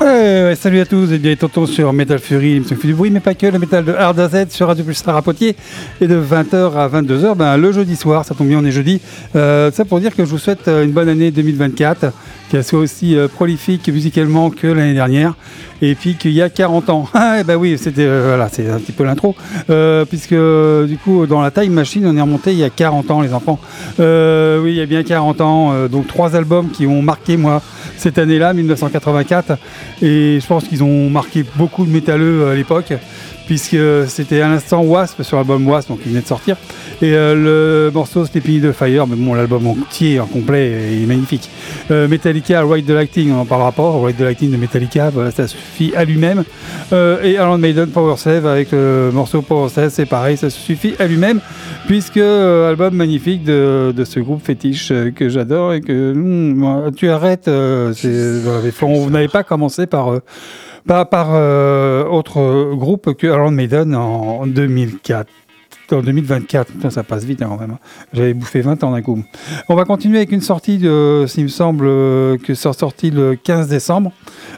Salut à tous et bien tonton sur Metal Fury, l'émission fait du bruit, mais pas que, le métal de Hard AZ sur Radio Pulsar à Poitiers. Et de 20h à 22h, ben, le jeudi soir, ça tombe bien, on est jeudi. Euh, ça pour dire que je vous souhaite euh, une bonne année 2024, qu'elle soit aussi euh, prolifique musicalement que l'année dernière. Et puis qu'il y a 40 ans. Ah, ben oui, c'était euh, voilà, c'est un petit peu l'intro. Puisque du coup, dans la Time Machine, on est remonté il y a 40 ans, les enfants. Oui, il y a bien 40 ans. donc trois albums qui ont marqué, moi, cette année-là, 1984. Et je pense qu'ils ont marqué beaucoup de métalleux euh, à l'époque, puisque c'était à l'instant Wasp sur l'album Wasp, donc il venait de sortir. Et euh, le morceau Sleeping the Fire, mais bon, l'album entier, en complet, est magnifique. Euh, Metallica, Ride the Lighting, on n'en parlera pas. Ride the Lighting de Metallica, voilà, ça suffit à lui-même. Euh, et Iron Maiden, Power Save, avec le morceau Power Save, c'est pareil, ça suffit à lui-même, puisque album magnifique de, de ce groupe fétiche que j'adore et que moi, tu arrêtes. vous n'avez pas commencé par. Euh, par, euh, autre groupe que Iron Maiden en 2004. En 2024, Putain, ça passe vite hein, quand même. hein. J'avais bouffé 20 ans d'un coup. On va continuer avec une sortie, de, s'il me semble, euh, que c'est sorti le 15 décembre.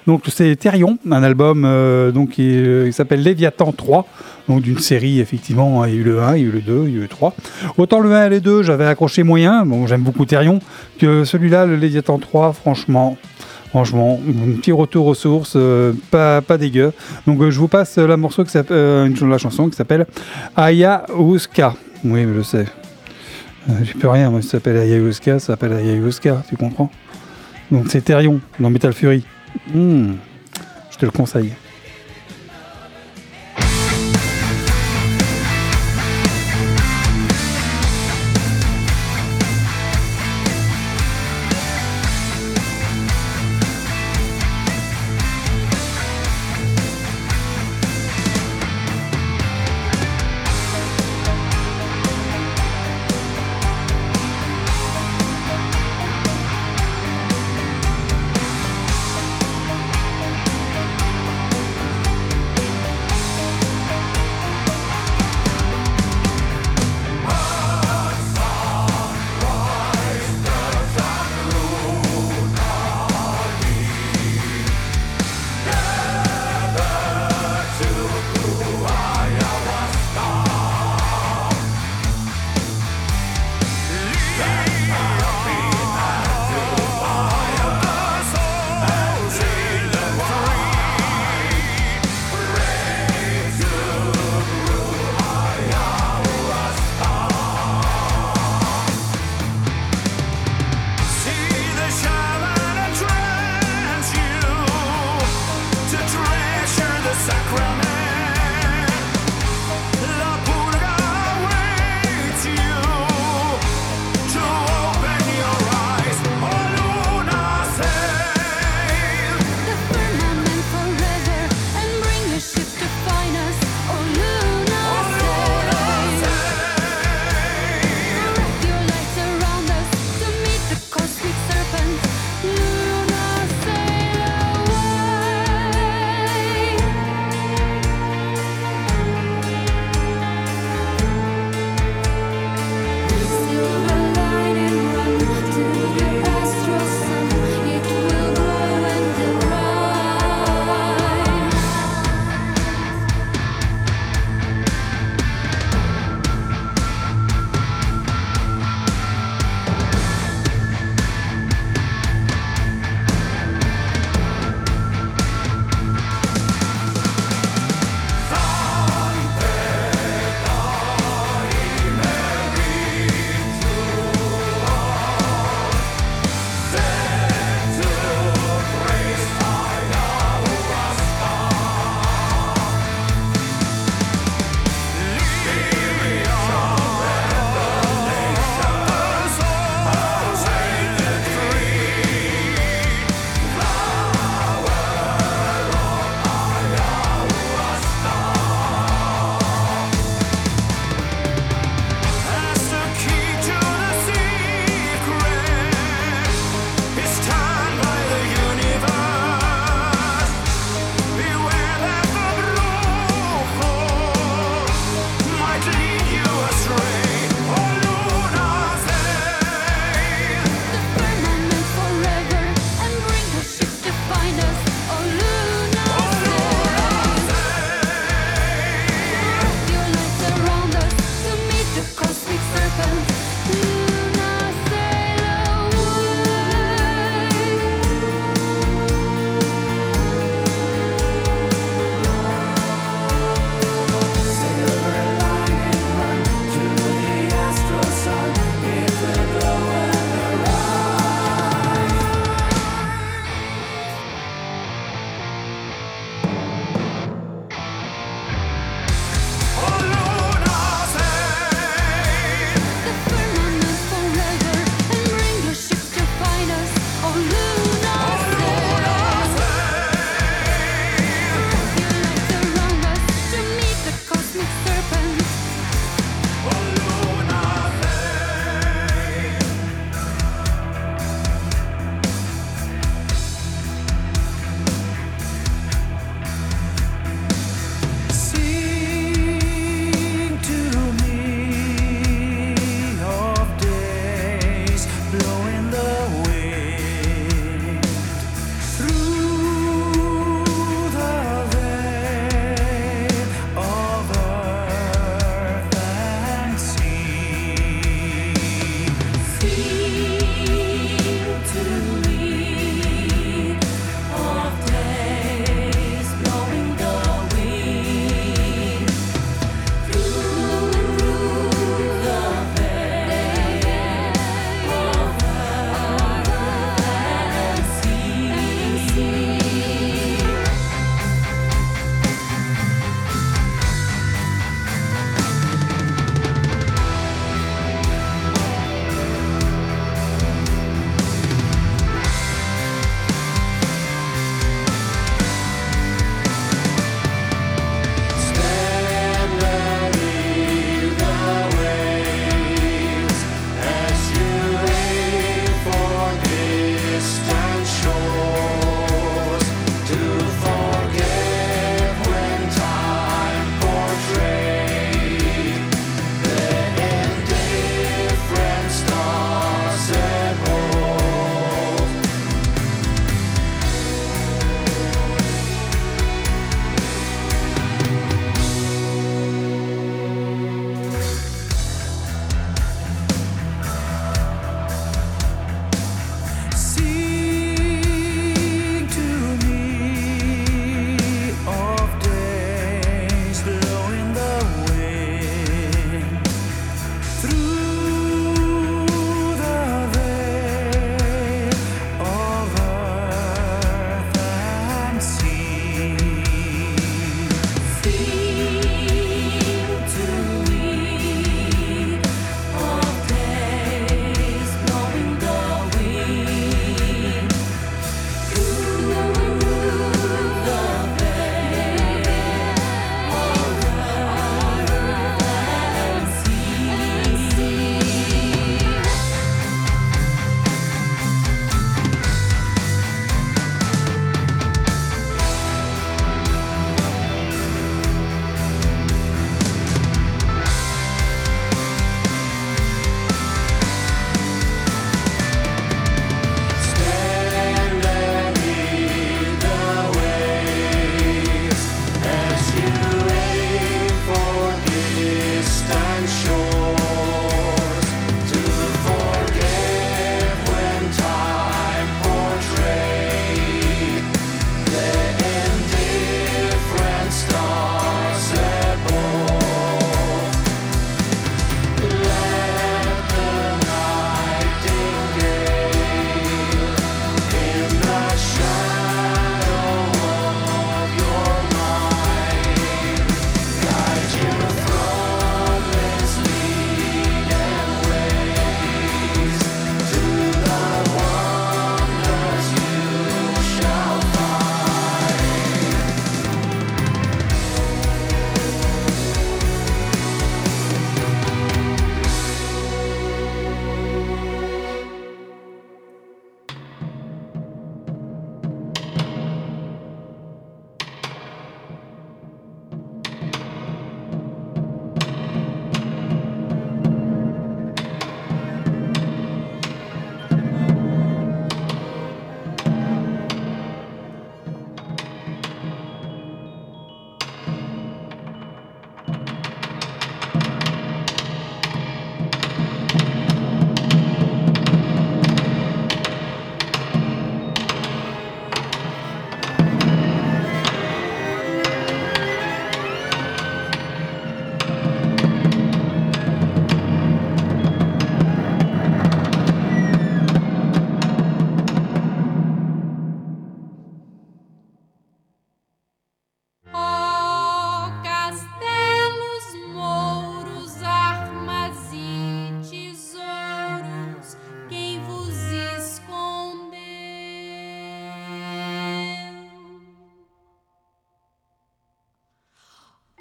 Donc c'est Therion, un album euh, donc, qui, s'appelle Léviathan 3, donc d'une série effectivement, il y a eu le 1, il y a eu le 2, il y a eu le 3. Autant le 1 et le 2, j'avais accroché moyen, bon j'aime beaucoup Therion, que celui-là, le Léviathan 3, franchement, Franchement, un petit retour aux sources, euh, pas, pas dégueu. Donc euh, je vous passe la morceau qui euh, une la chanson qui s'appelle Ayahuasca. Oui, je sais. Euh, J'y peux rien, moi, ça s'appelle Ayahuasca, ça s'appelle Ayahuasca, tu comprends? Donc c'est Therion dans Metal Fury. Hmm, je te le conseille.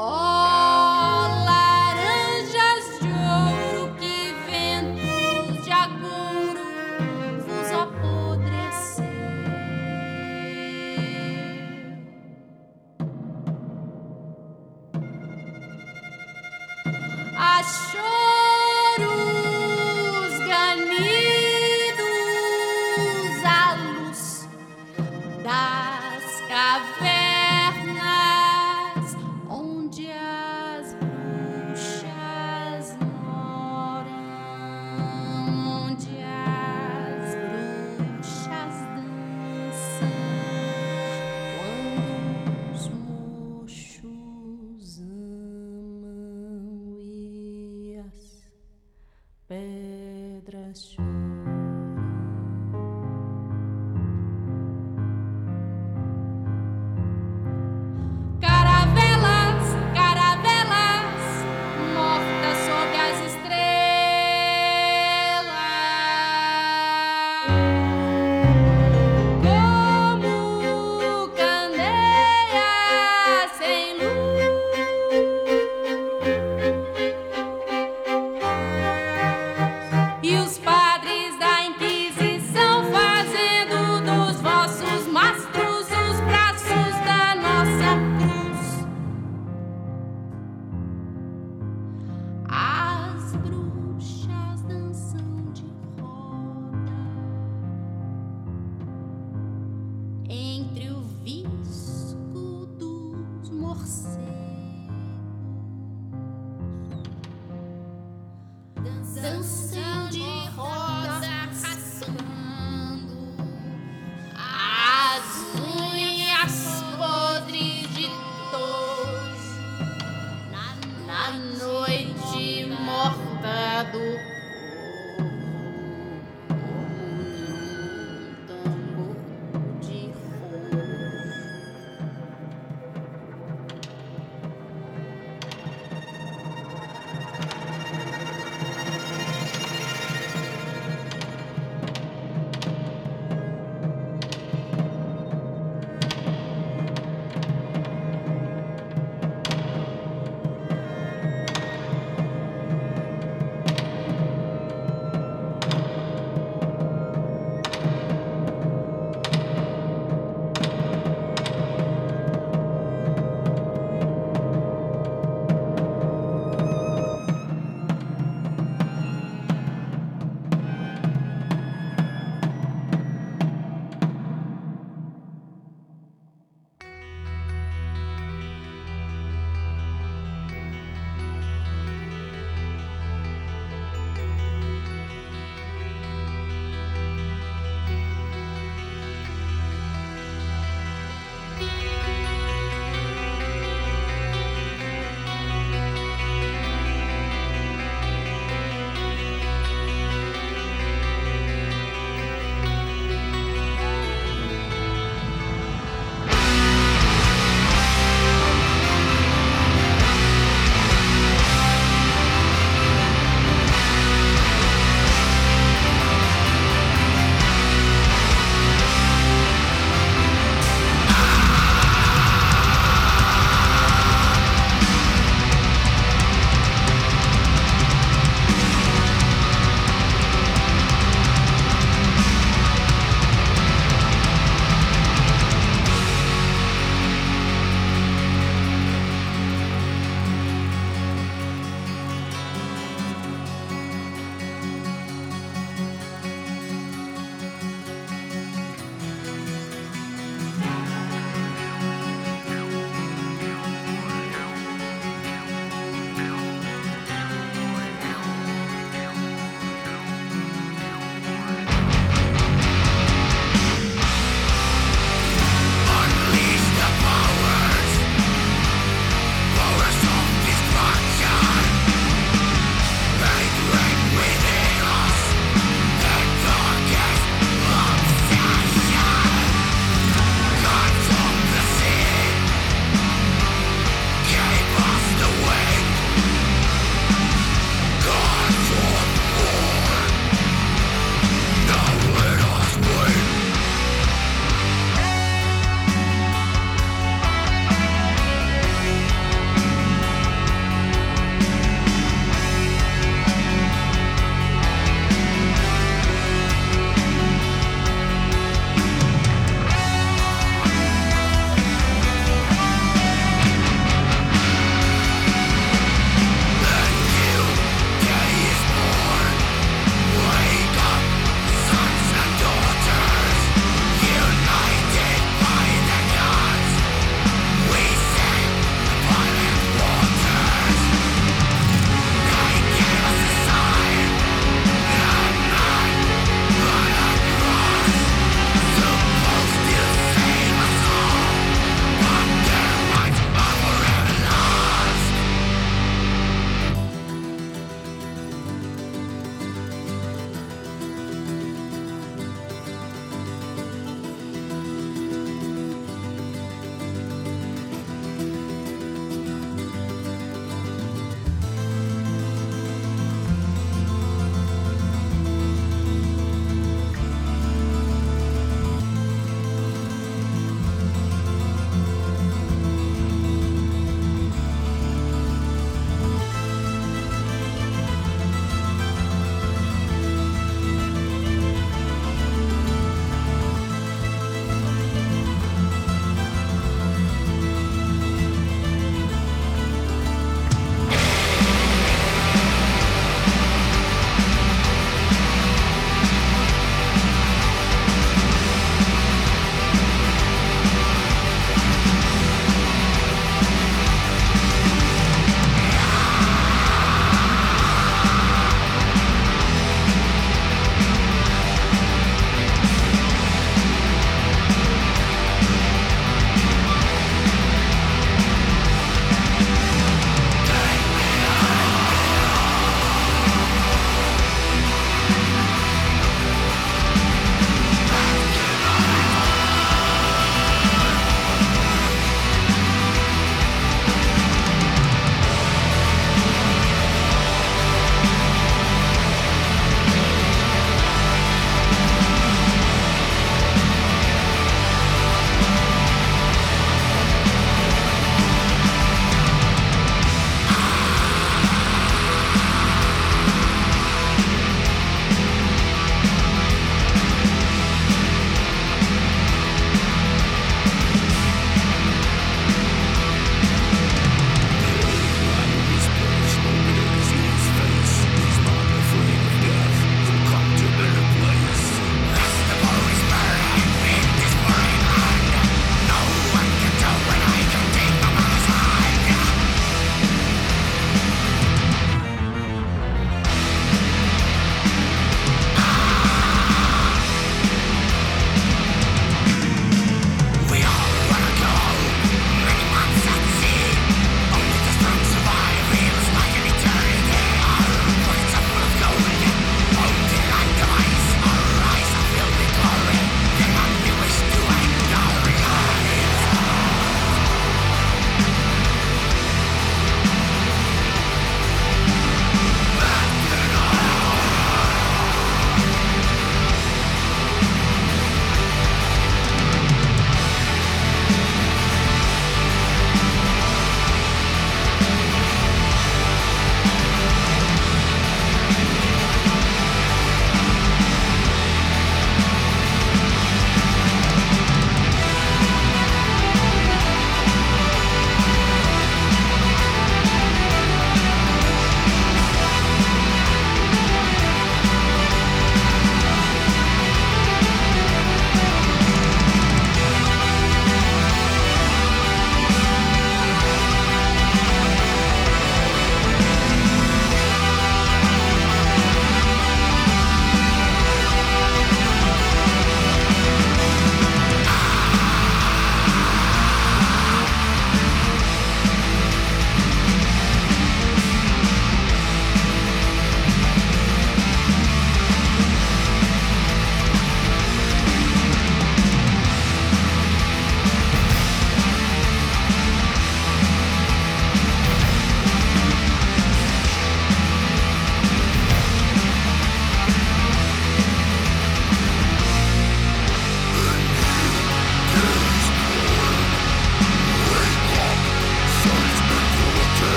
Oh!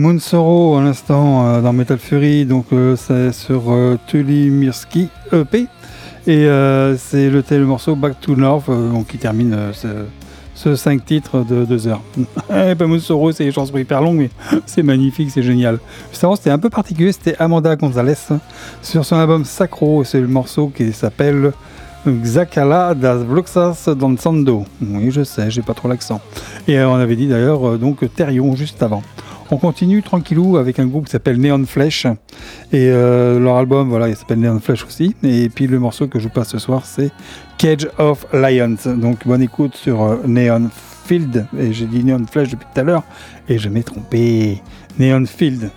Moonsoro à l'instant dans Metal Fury, donc c'est sur Tulimirski EP. Et c'est le, le morceau Back to North qui termine ce, 5 titres de 2 heures. pas eh, Moonsoro, c'est des chansons hyper longues, mais c'est magnifique, c'est génial. Justement, c'était un peu particulier, c'était Amanda Gonzalez sur son album Sacro, c'est le morceau qui s'appelle Xacala das Bluxas Danzando. Oui, je sais, j'ai pas trop l'accent. Et euh, on avait dit d'ailleurs euh, donc Therion juste avant. On continue tranquillou avec un groupe qui s'appelle Neon Flesh. Et euh, leur album, voilà, il s'appelle Neon Flesh aussi. Et puis le morceau que je passe ce soir, c'est Cage of Lions. Donc bonne écoute sur Neon Field. Et j'ai dit Neon Flesh depuis tout à l'heure. Et je m'ai trompé. Neon Field.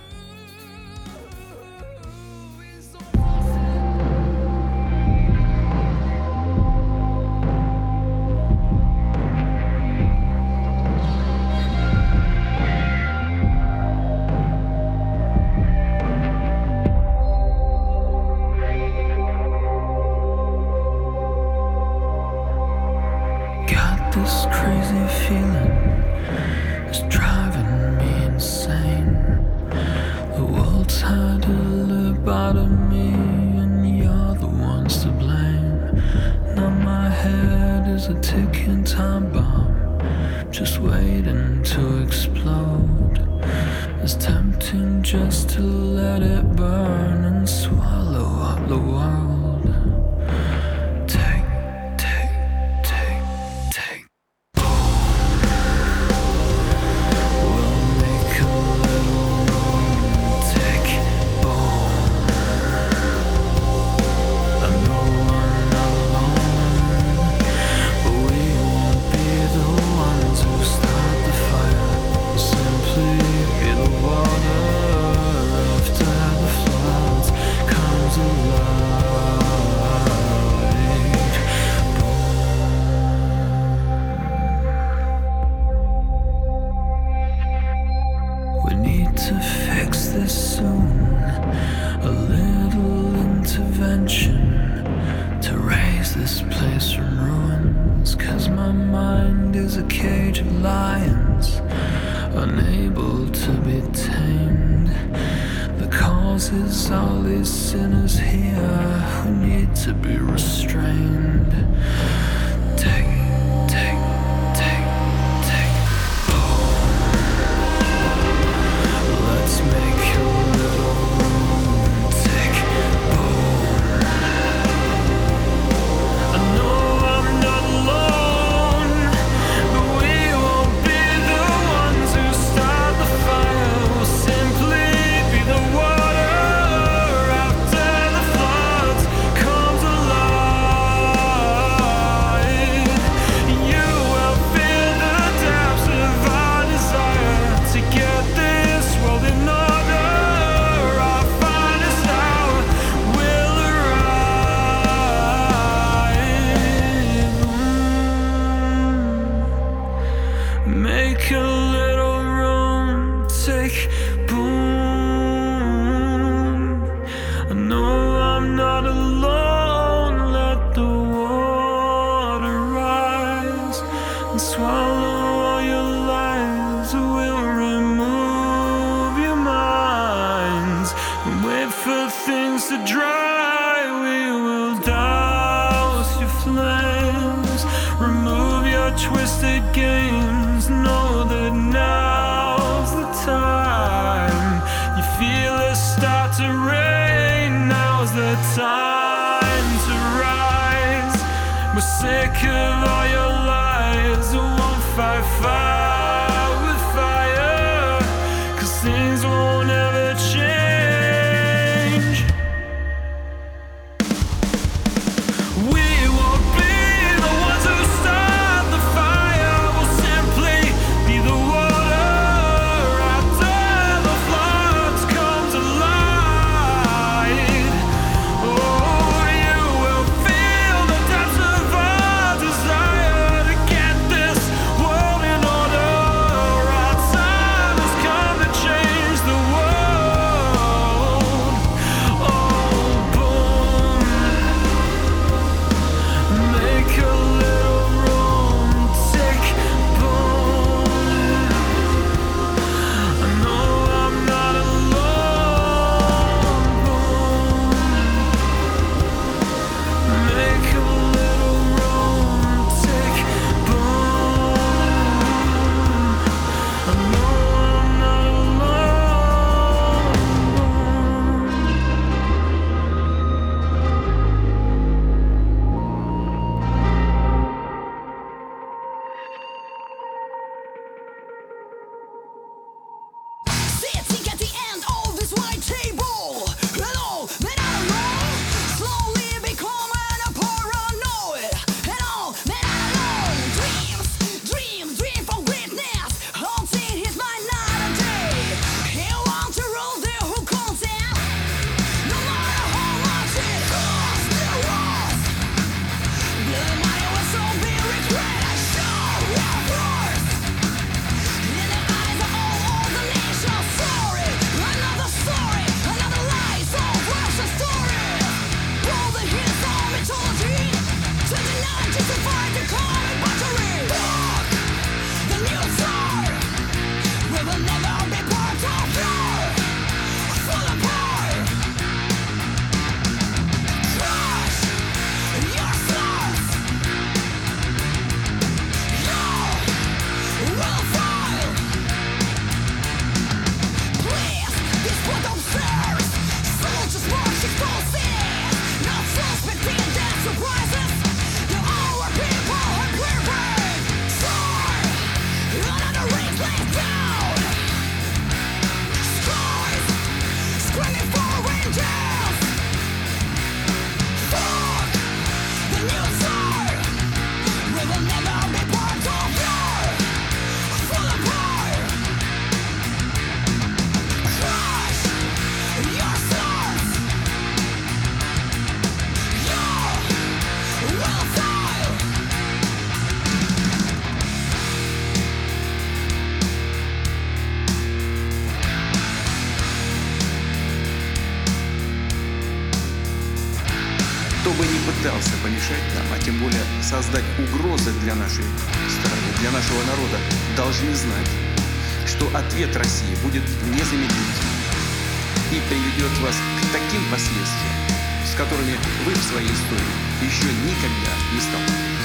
Еще никогда не столкнулись.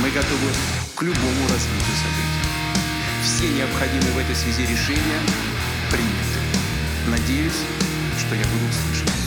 Мы готовы к любому развитию событий. Все необходимые в этой связи решения приняты. Надеюсь, что я буду услышан.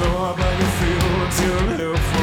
know about your live.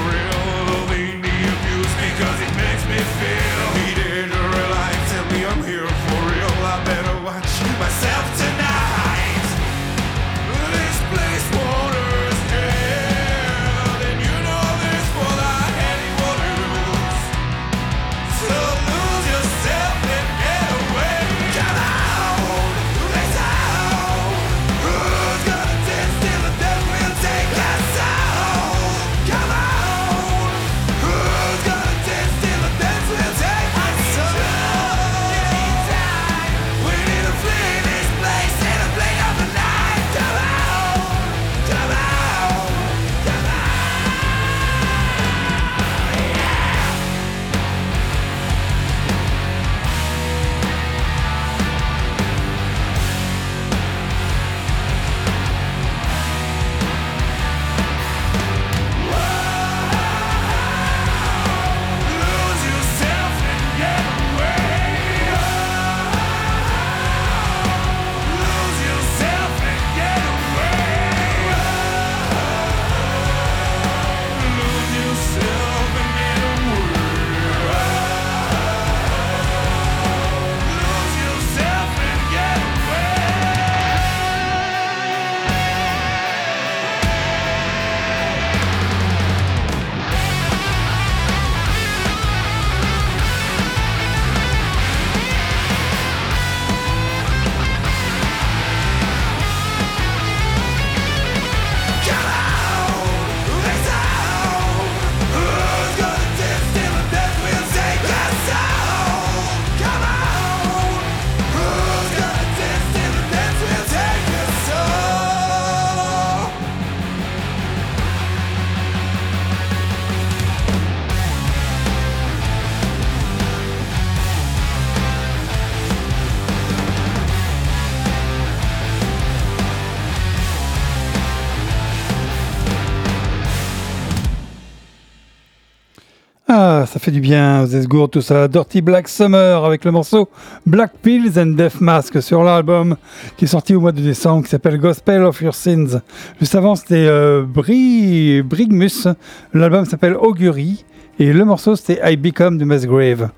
Ça fait du bien, Zesgour, tout ça. Dirty Black Summer avec le morceau Black Pills and Death Mask sur l'album qui est sorti au mois de décembre qui s'appelle Gospel of Your Sins. Juste avant, c'était euh, Brigmus. L'album s'appelle Augury. Et le morceau c'était I Become de Grave.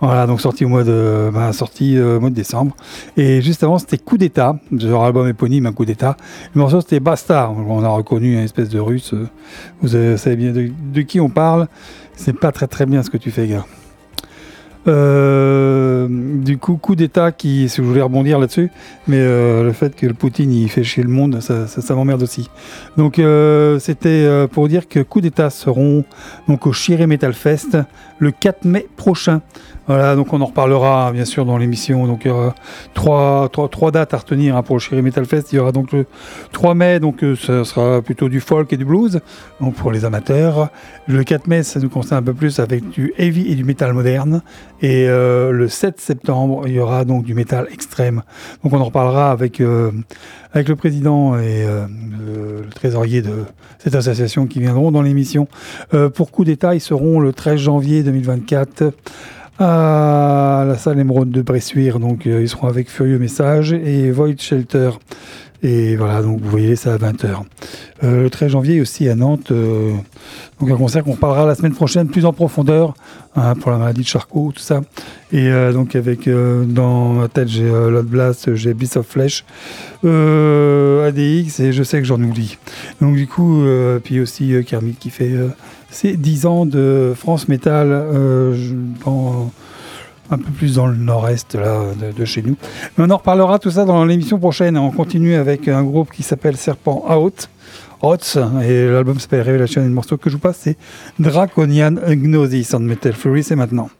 Voilà, donc sorti au mois de, bah, sorti, euh, mois de décembre. Et juste avant c'était Coup d'État, leur album éponyme, un coup d'État. Le morceau c'était Basta. On a reconnu une espèce de russe. Vous savez bien de qui on parle. C'est pas très très bien ce que tu fais, gars. Euh, du coup, coup d'État qui, si je voulais rebondir là-dessus, mais euh, le fait que le Poutine il fait chier le monde, ça, ça, m'emmerde aussi. Donc euh, c'était pour dire que coup d'État seront donc au Chiré Metal Fest le 4 mai prochain. Voilà, donc on en reparlera bien sûr dans l'émission. Donc il y aura trois, dates à retenir hein, pour le Chéri Metal Fest. Il y aura donc le 3 mai, donc euh, ça sera plutôt du folk et du blues, donc pour les amateurs. Le 4 mai, ça nous concerne un peu plus avec du heavy et du métal moderne. Et euh, le 7 septembre, il y aura donc du métal extrême. Donc on en reparlera avec, euh, avec le président et le, le, trésorier de cette association qui viendront dans l'émission. pour coup d'état, ils seront le 13 janvier 2024 à la salle Émeraude de Bressuire. Donc, euh, ils seront avec Furieux Message et Void Shelter. Et voilà, donc vous voyez, ça à 20h. Euh, le 13 janvier aussi à Nantes, euh, donc un concert qu'on parlera la semaine prochaine plus en profondeur hein, pour la maladie de Charcot, tout ça. Et donc avec dans ma tête j'ai Lot Blast, j'ai Beast of Flesh, ADX et je sais que j'en oublie. Donc du coup, puis aussi Kermit qui fait c'est 10 ans de France Metal, euh, un peu plus dans le nord-est là, de, chez nous. Mais on en reparlera tout ça dans l'émission prochaine. On continue avec un groupe qui s'appelle Serpent Out. Et l'album s'appelle Révélation et le morceau que je vous passe c'est Draconian Gnosis en Metal Fury, c'est maintenant.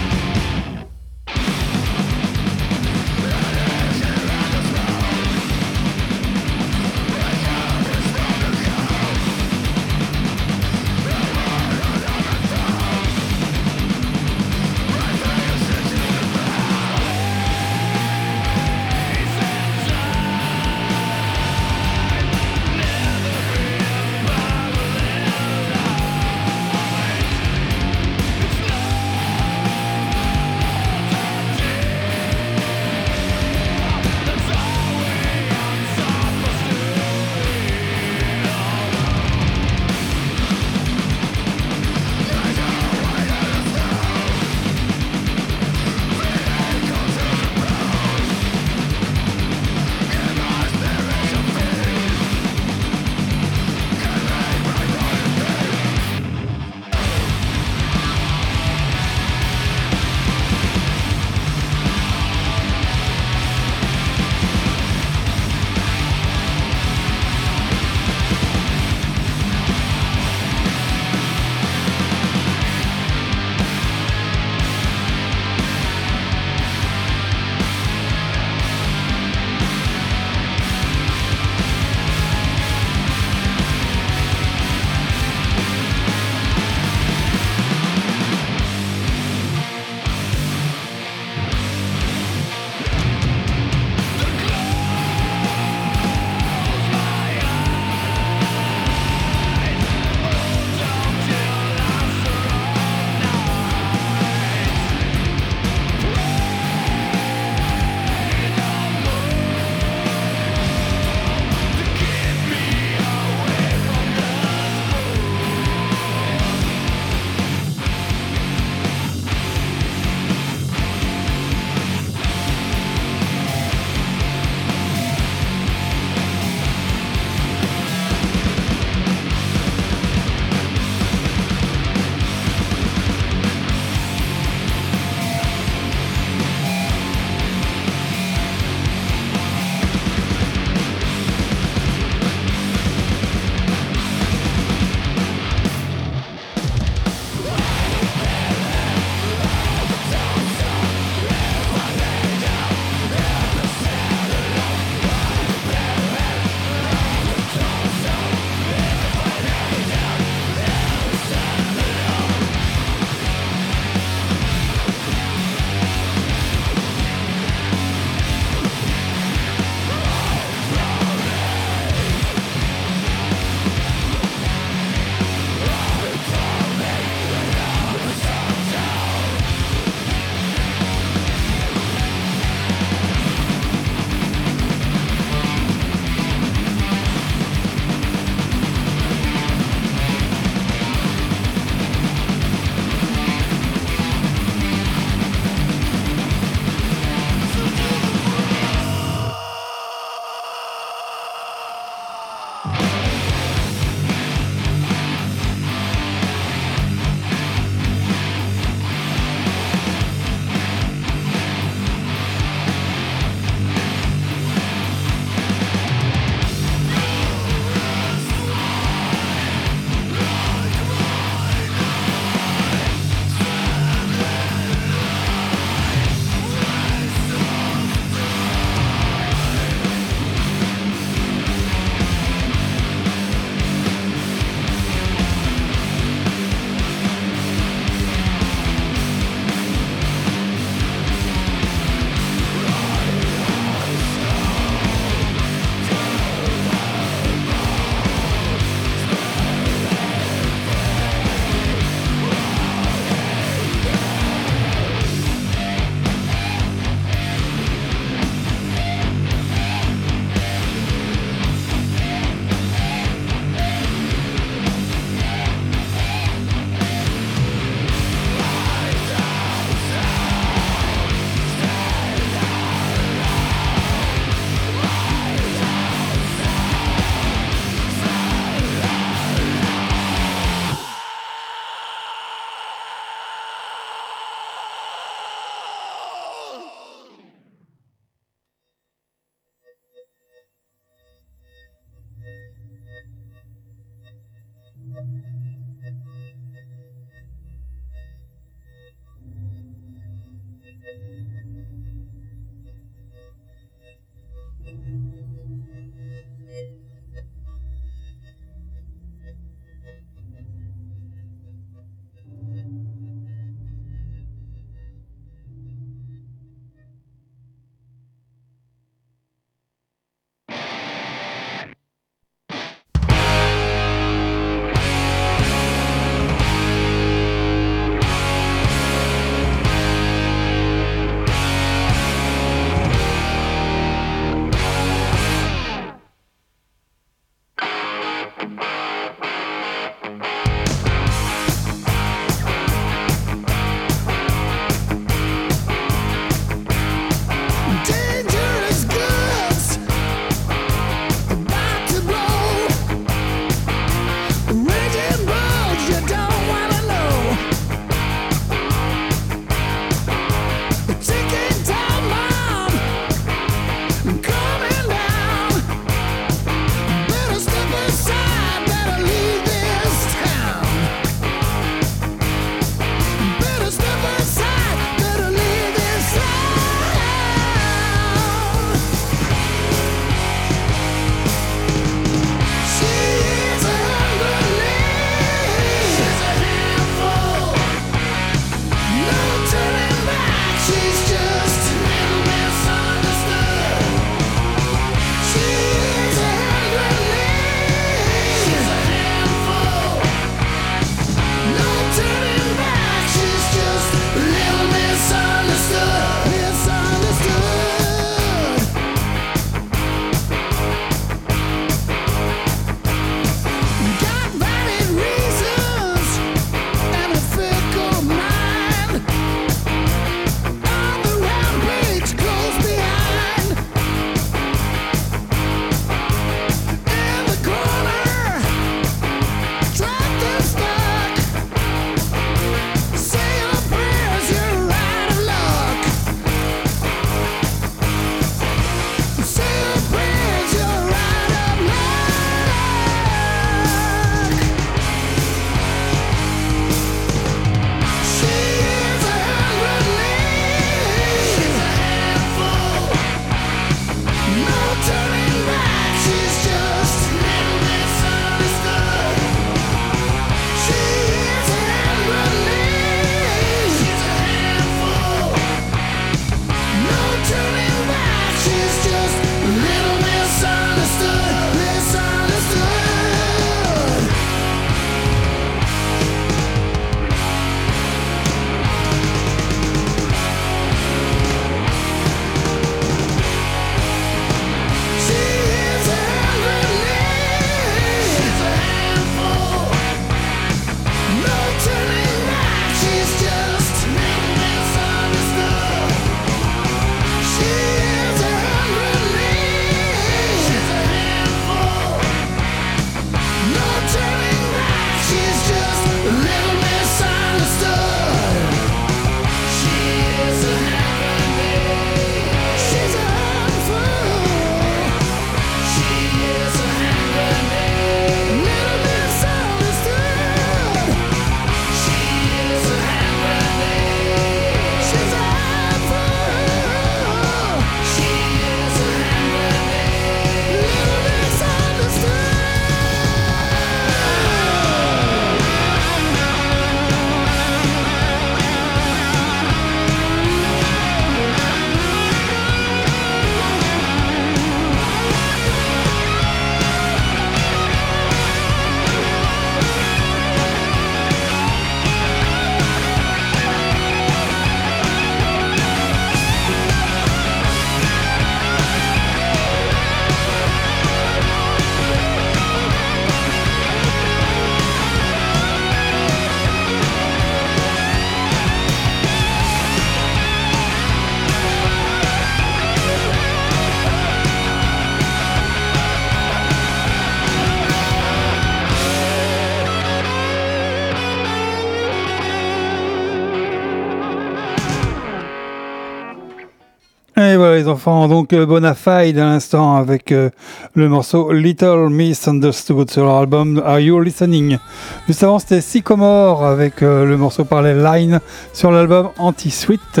Les enfants. Donc euh, Bonafide à l'instant avec euh, le morceau Little Misunderstood sur leur album Are You Listening? Juste avant c'était Sycomore avec euh, le morceau par Line sur l'album Anti-Sweet.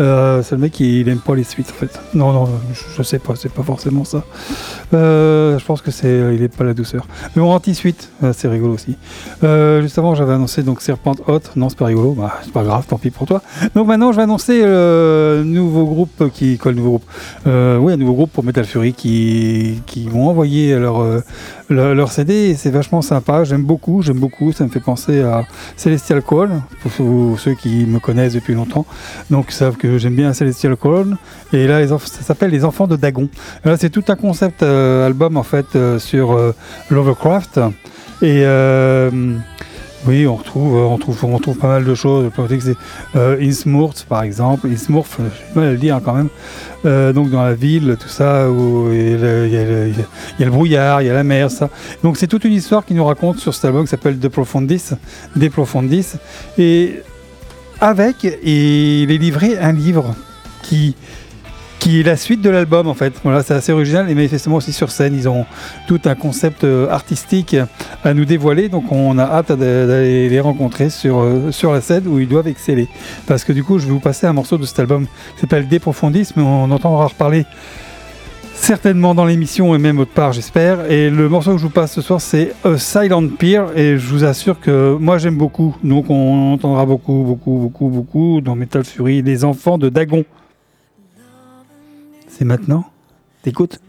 Euh, c'est le mec qui il aime pas les suites en fait. Non, non, je, je sais pas, c'est pas forcément ça. Euh, je pense que c'est, il est pas la douceur. Mais bon, anti-suite, euh, c'est rigolo aussi. Euh, juste avant, j'avais annoncé donc Serpent Hot. Non, c'est pas rigolo. Bah, c'est pas grave, tant pis pour toi. Donc maintenant, je vais annoncer le nouveau groupe qui, quoi, nouveau groupe euh, Oui, un nouveau groupe pour Metal Fury qui, qui m'ont envoyé leur, euh, leur, leur CD. C'est vachement sympa. J'aime beaucoup, j'aime beaucoup. Ça me fait penser à Celestial Call pour ceux- qui me connaissent depuis longtemps. Donc, savent que j'aime bien Celestial Call. Et là, ça s'appelle Les Enfants de Dagon. Là, c'est tout un concept euh, album en fait euh, sur euh, Lovecraft. Et oui, on retrouve, on trouve, on trouve pas mal de choses. C'est Innsmouth, par exemple. Innsmouth, j'ai mal à le dire quand même. Donc dans la ville, tout ça, où il y, a le, brouillard, il y a la mer, ça. Donc c'est toute une histoire qui nous raconte sur cet album qui s'appelle De Profundis, De Profundis. Et avec, et il est livré un livre qui qui est la suite de l'album en fait. Voilà, c'est assez original et manifestement aussi sur scène, ils ont tout un concept euh, artistique à nous dévoiler, donc on a hâte d'a- d'aller les rencontrer sur, euh, sur la scène où ils doivent exceller. Parce que du coup, je vais vous passer un morceau de cet album qui s'appelle Déprofondis, mais on entendra reparler certainement dans l'émission et même autre part, j'espère. Et le morceau que je vous passe ce soir, c'est A Silent Peer, et je vous assure que moi j'aime beaucoup, donc on entendra beaucoup, beaucoup, beaucoup, beaucoup dans Metal Fury, les enfants de Dagon. C'est maintenant T'écoutes?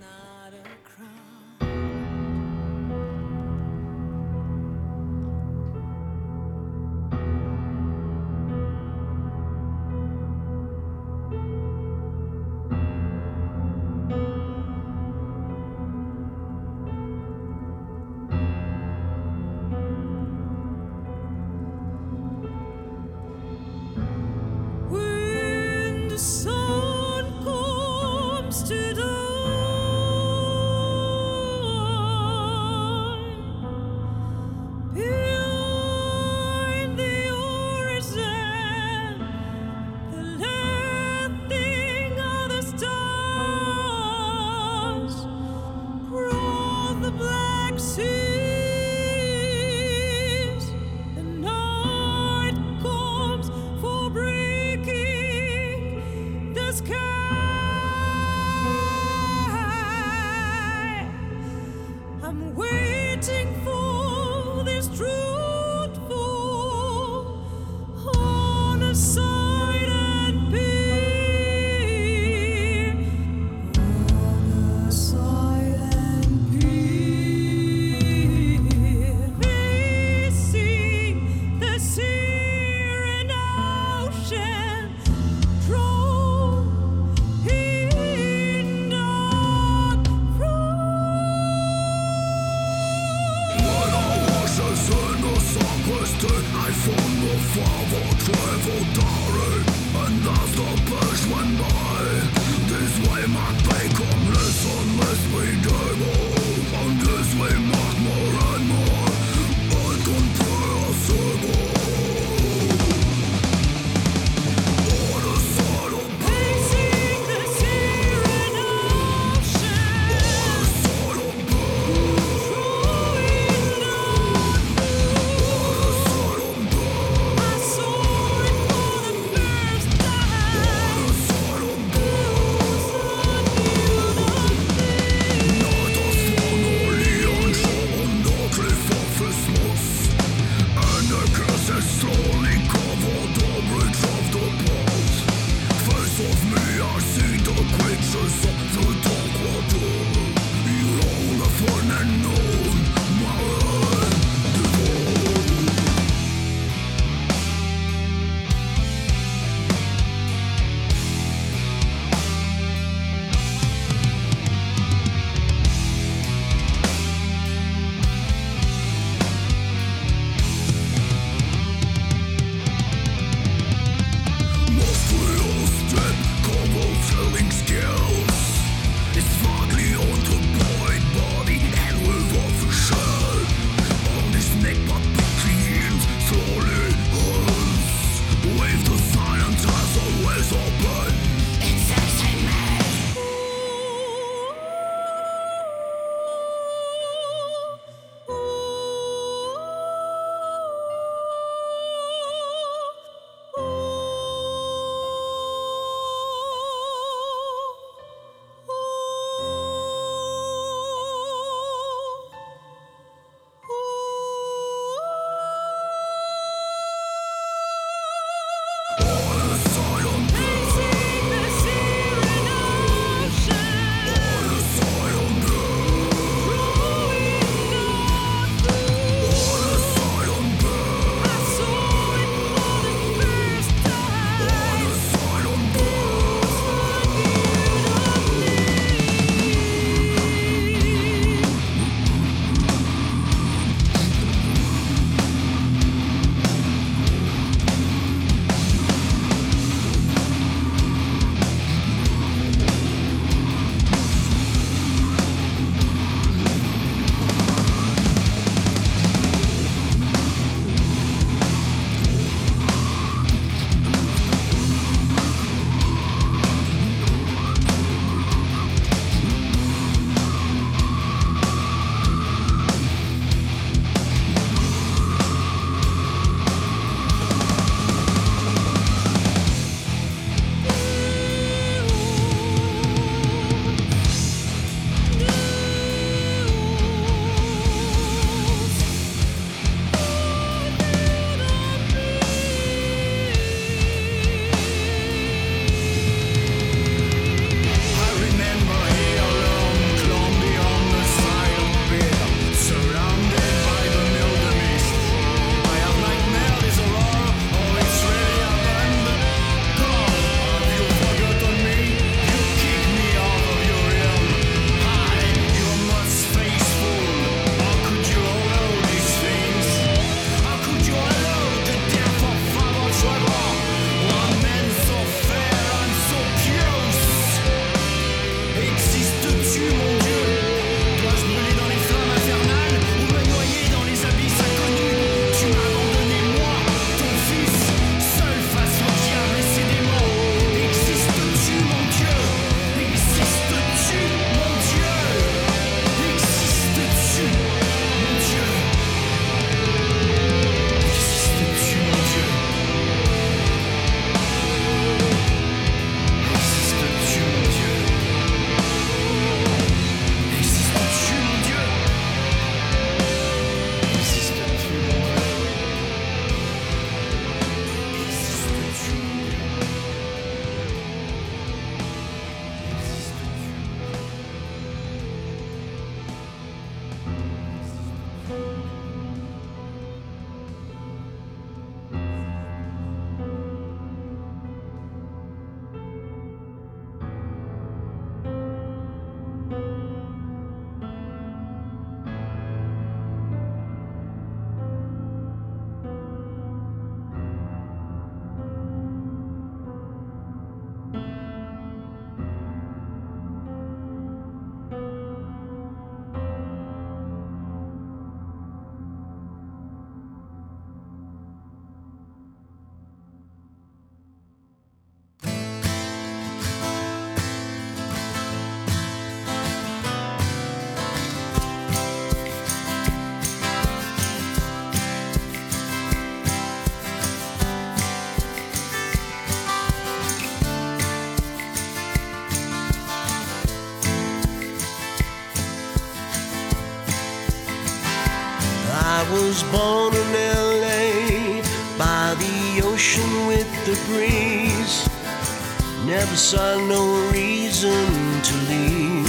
Saw no reason to leave.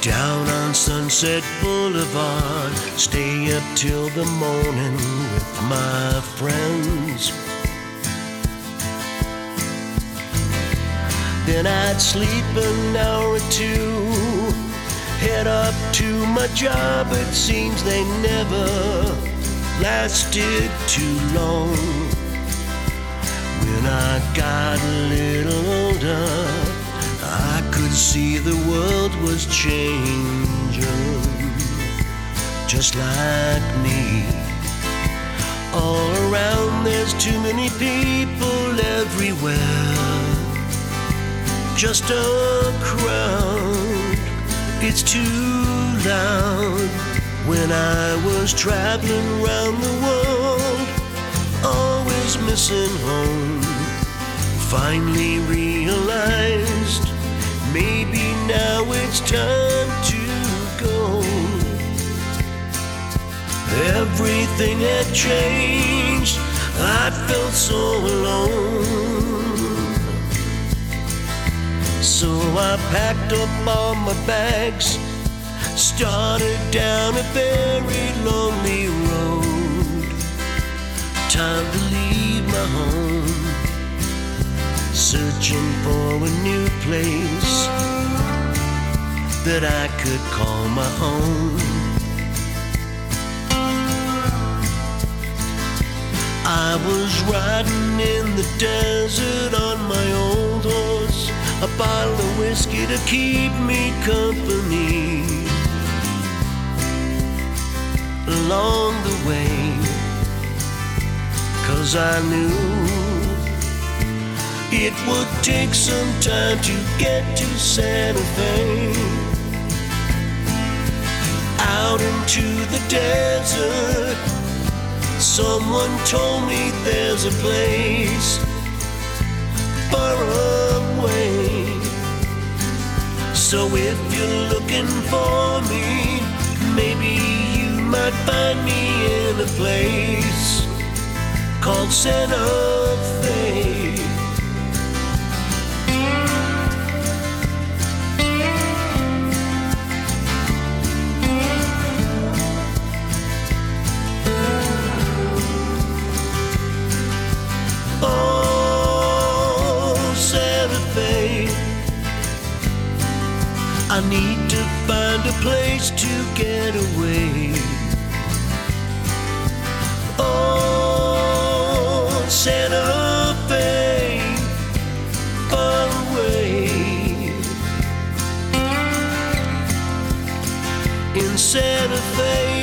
Down on Sunset Boulevard, stay up till the morning with my friends. Then I'd sleep an hour or two, head up to my job. It seems they never lasted too long. I got a little older, I could see the world was changing, just like me. All around, there's too many people everywhere just a crowd. It's too loud when I was traveling around the world, always missing home. Finally realized maybe now it's time to go. Everything had changed, I felt so alone. So I packed up all my bags, started down a very lonely road. Time to leave my home, searching for a new place that I could call my own. I was riding in the desert on my old horse, a bottle of whiskey to keep me company. Along the way, cause I knew it would take some time to get to Santa Fe. Out into the desert. Someone told me there's a place far away. So if you're looking for me, maybe you might find me in a place called Santa Fe. I need to find a place to get away. Oh, Santa Fe, far away. In Santa Fe.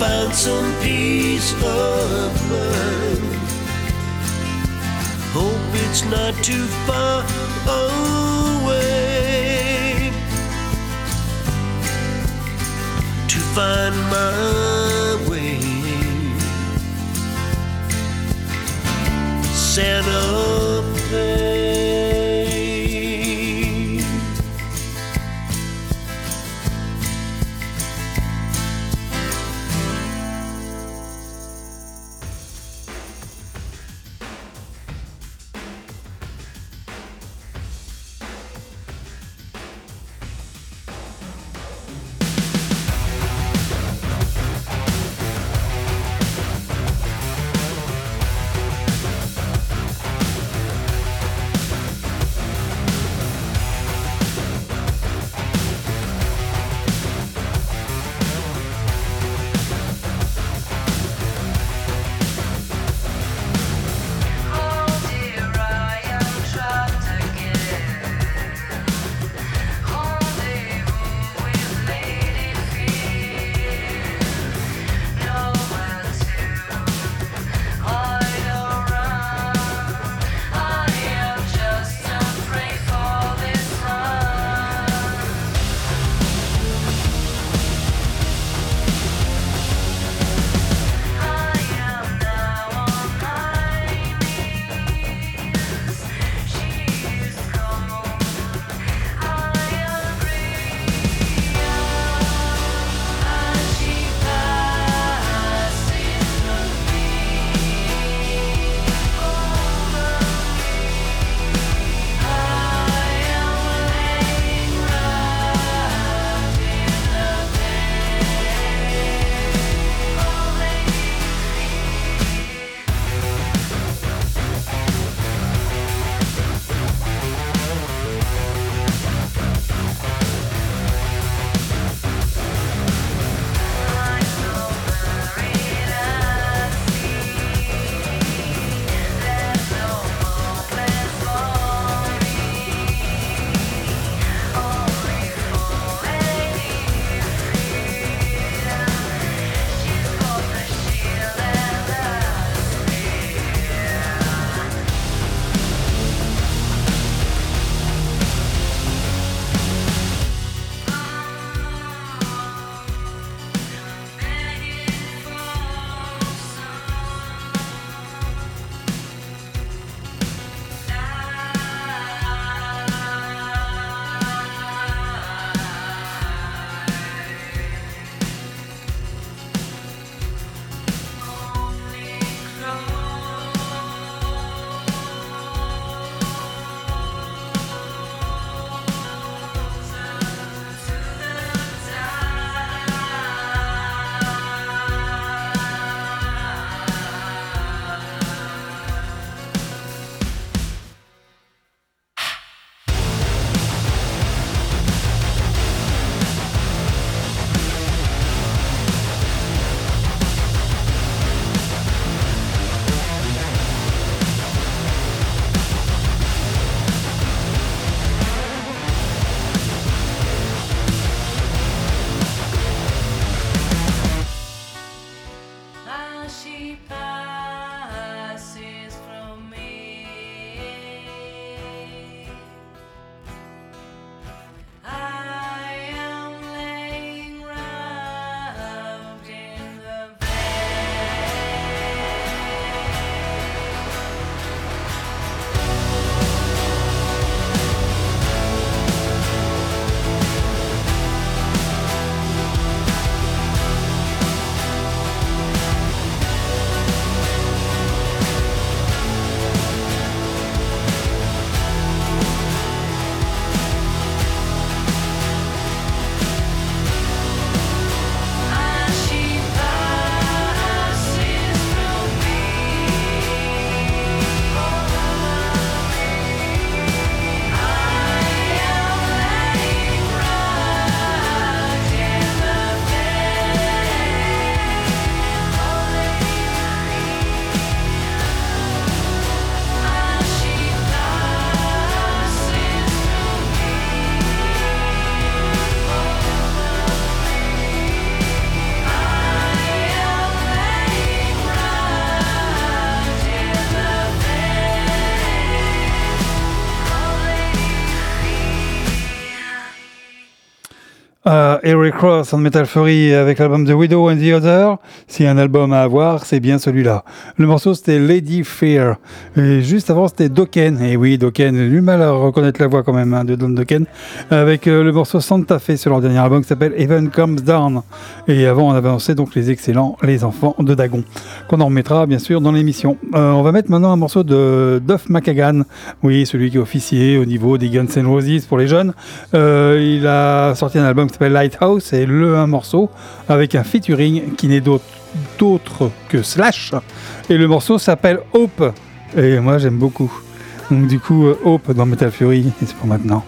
Find some peace of mind? Hope it's not too far away to find my way. Santa Fe. Eric Cross en Metal Fury avec l'album The Widow and the Other. Un album à avoir, c'est bien celui-là. Le morceau c'était Lady Fear. Et juste avant c'était Dokken. Et oui, Dokken, j'ai du mal à reconnaître la voix quand même hein, de Don Dokken. Avec euh, le morceau Santa Fe sur leur dernier album qui s'appelle Even Comes Down. Et avant on avait annoncé donc les excellents Les Enfants de Dagon. Qu'on en remettra bien sûr dans l'émission. Euh, on va mettre maintenant un morceau de Duff McKagan. Oui, celui qui est officier au niveau des Guns N' Roses pour les jeunes. Euh, il a sorti un album qui s'appelle Lighthouse et le un morceau avec un featuring qui n'est d'autre d'autre que Slash. Et le morceau s'appelle Hope. Et moi j'aime beaucoup. Donc du coup, euh, Hope dans Metal Fury, et c'est pour maintenant.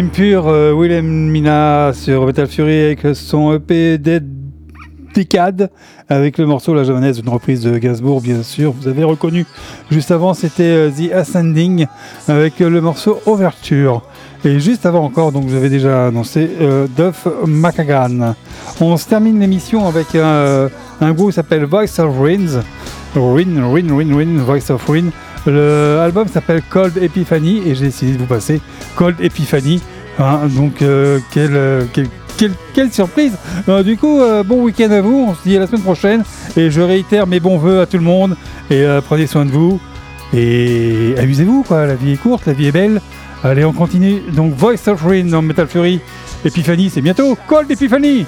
Impure, euh, Willem Mina sur Metal Fury avec son EP Dead Decade, avec le morceau La Javanaise, une reprise de Gainsbourg, bien sûr. Vous avez reconnu. Juste avant, c'était euh, The Ascending avec le morceau Overture. Et juste avant encore, donc j'avais déjà annoncé euh, Duff McKagan. On se termine l'émission avec un, euh, un groupe qui s'appelle Voice of Winds. Rin, Rin, Rin, Rin, Voice of Rin. L'album s'appelle Cold Epiphany et j'ai décidé de vous passer Cold Epiphany. Hein, donc, euh, quelle, euh, quelle, quelle- quelle surprise! Euh, du coup, bon week-end à vous. On se dit à la semaine prochaine. Et je réitère mes bons voeux à tout le monde. Et prenez soin de vous. Et amusez-vous, quoi. La vie est courte, la vie est belle. Allez, on continue. Donc, Voice of Rin dans Metal Fury. Epiphany, c'est bientôt. Cold Epiphany!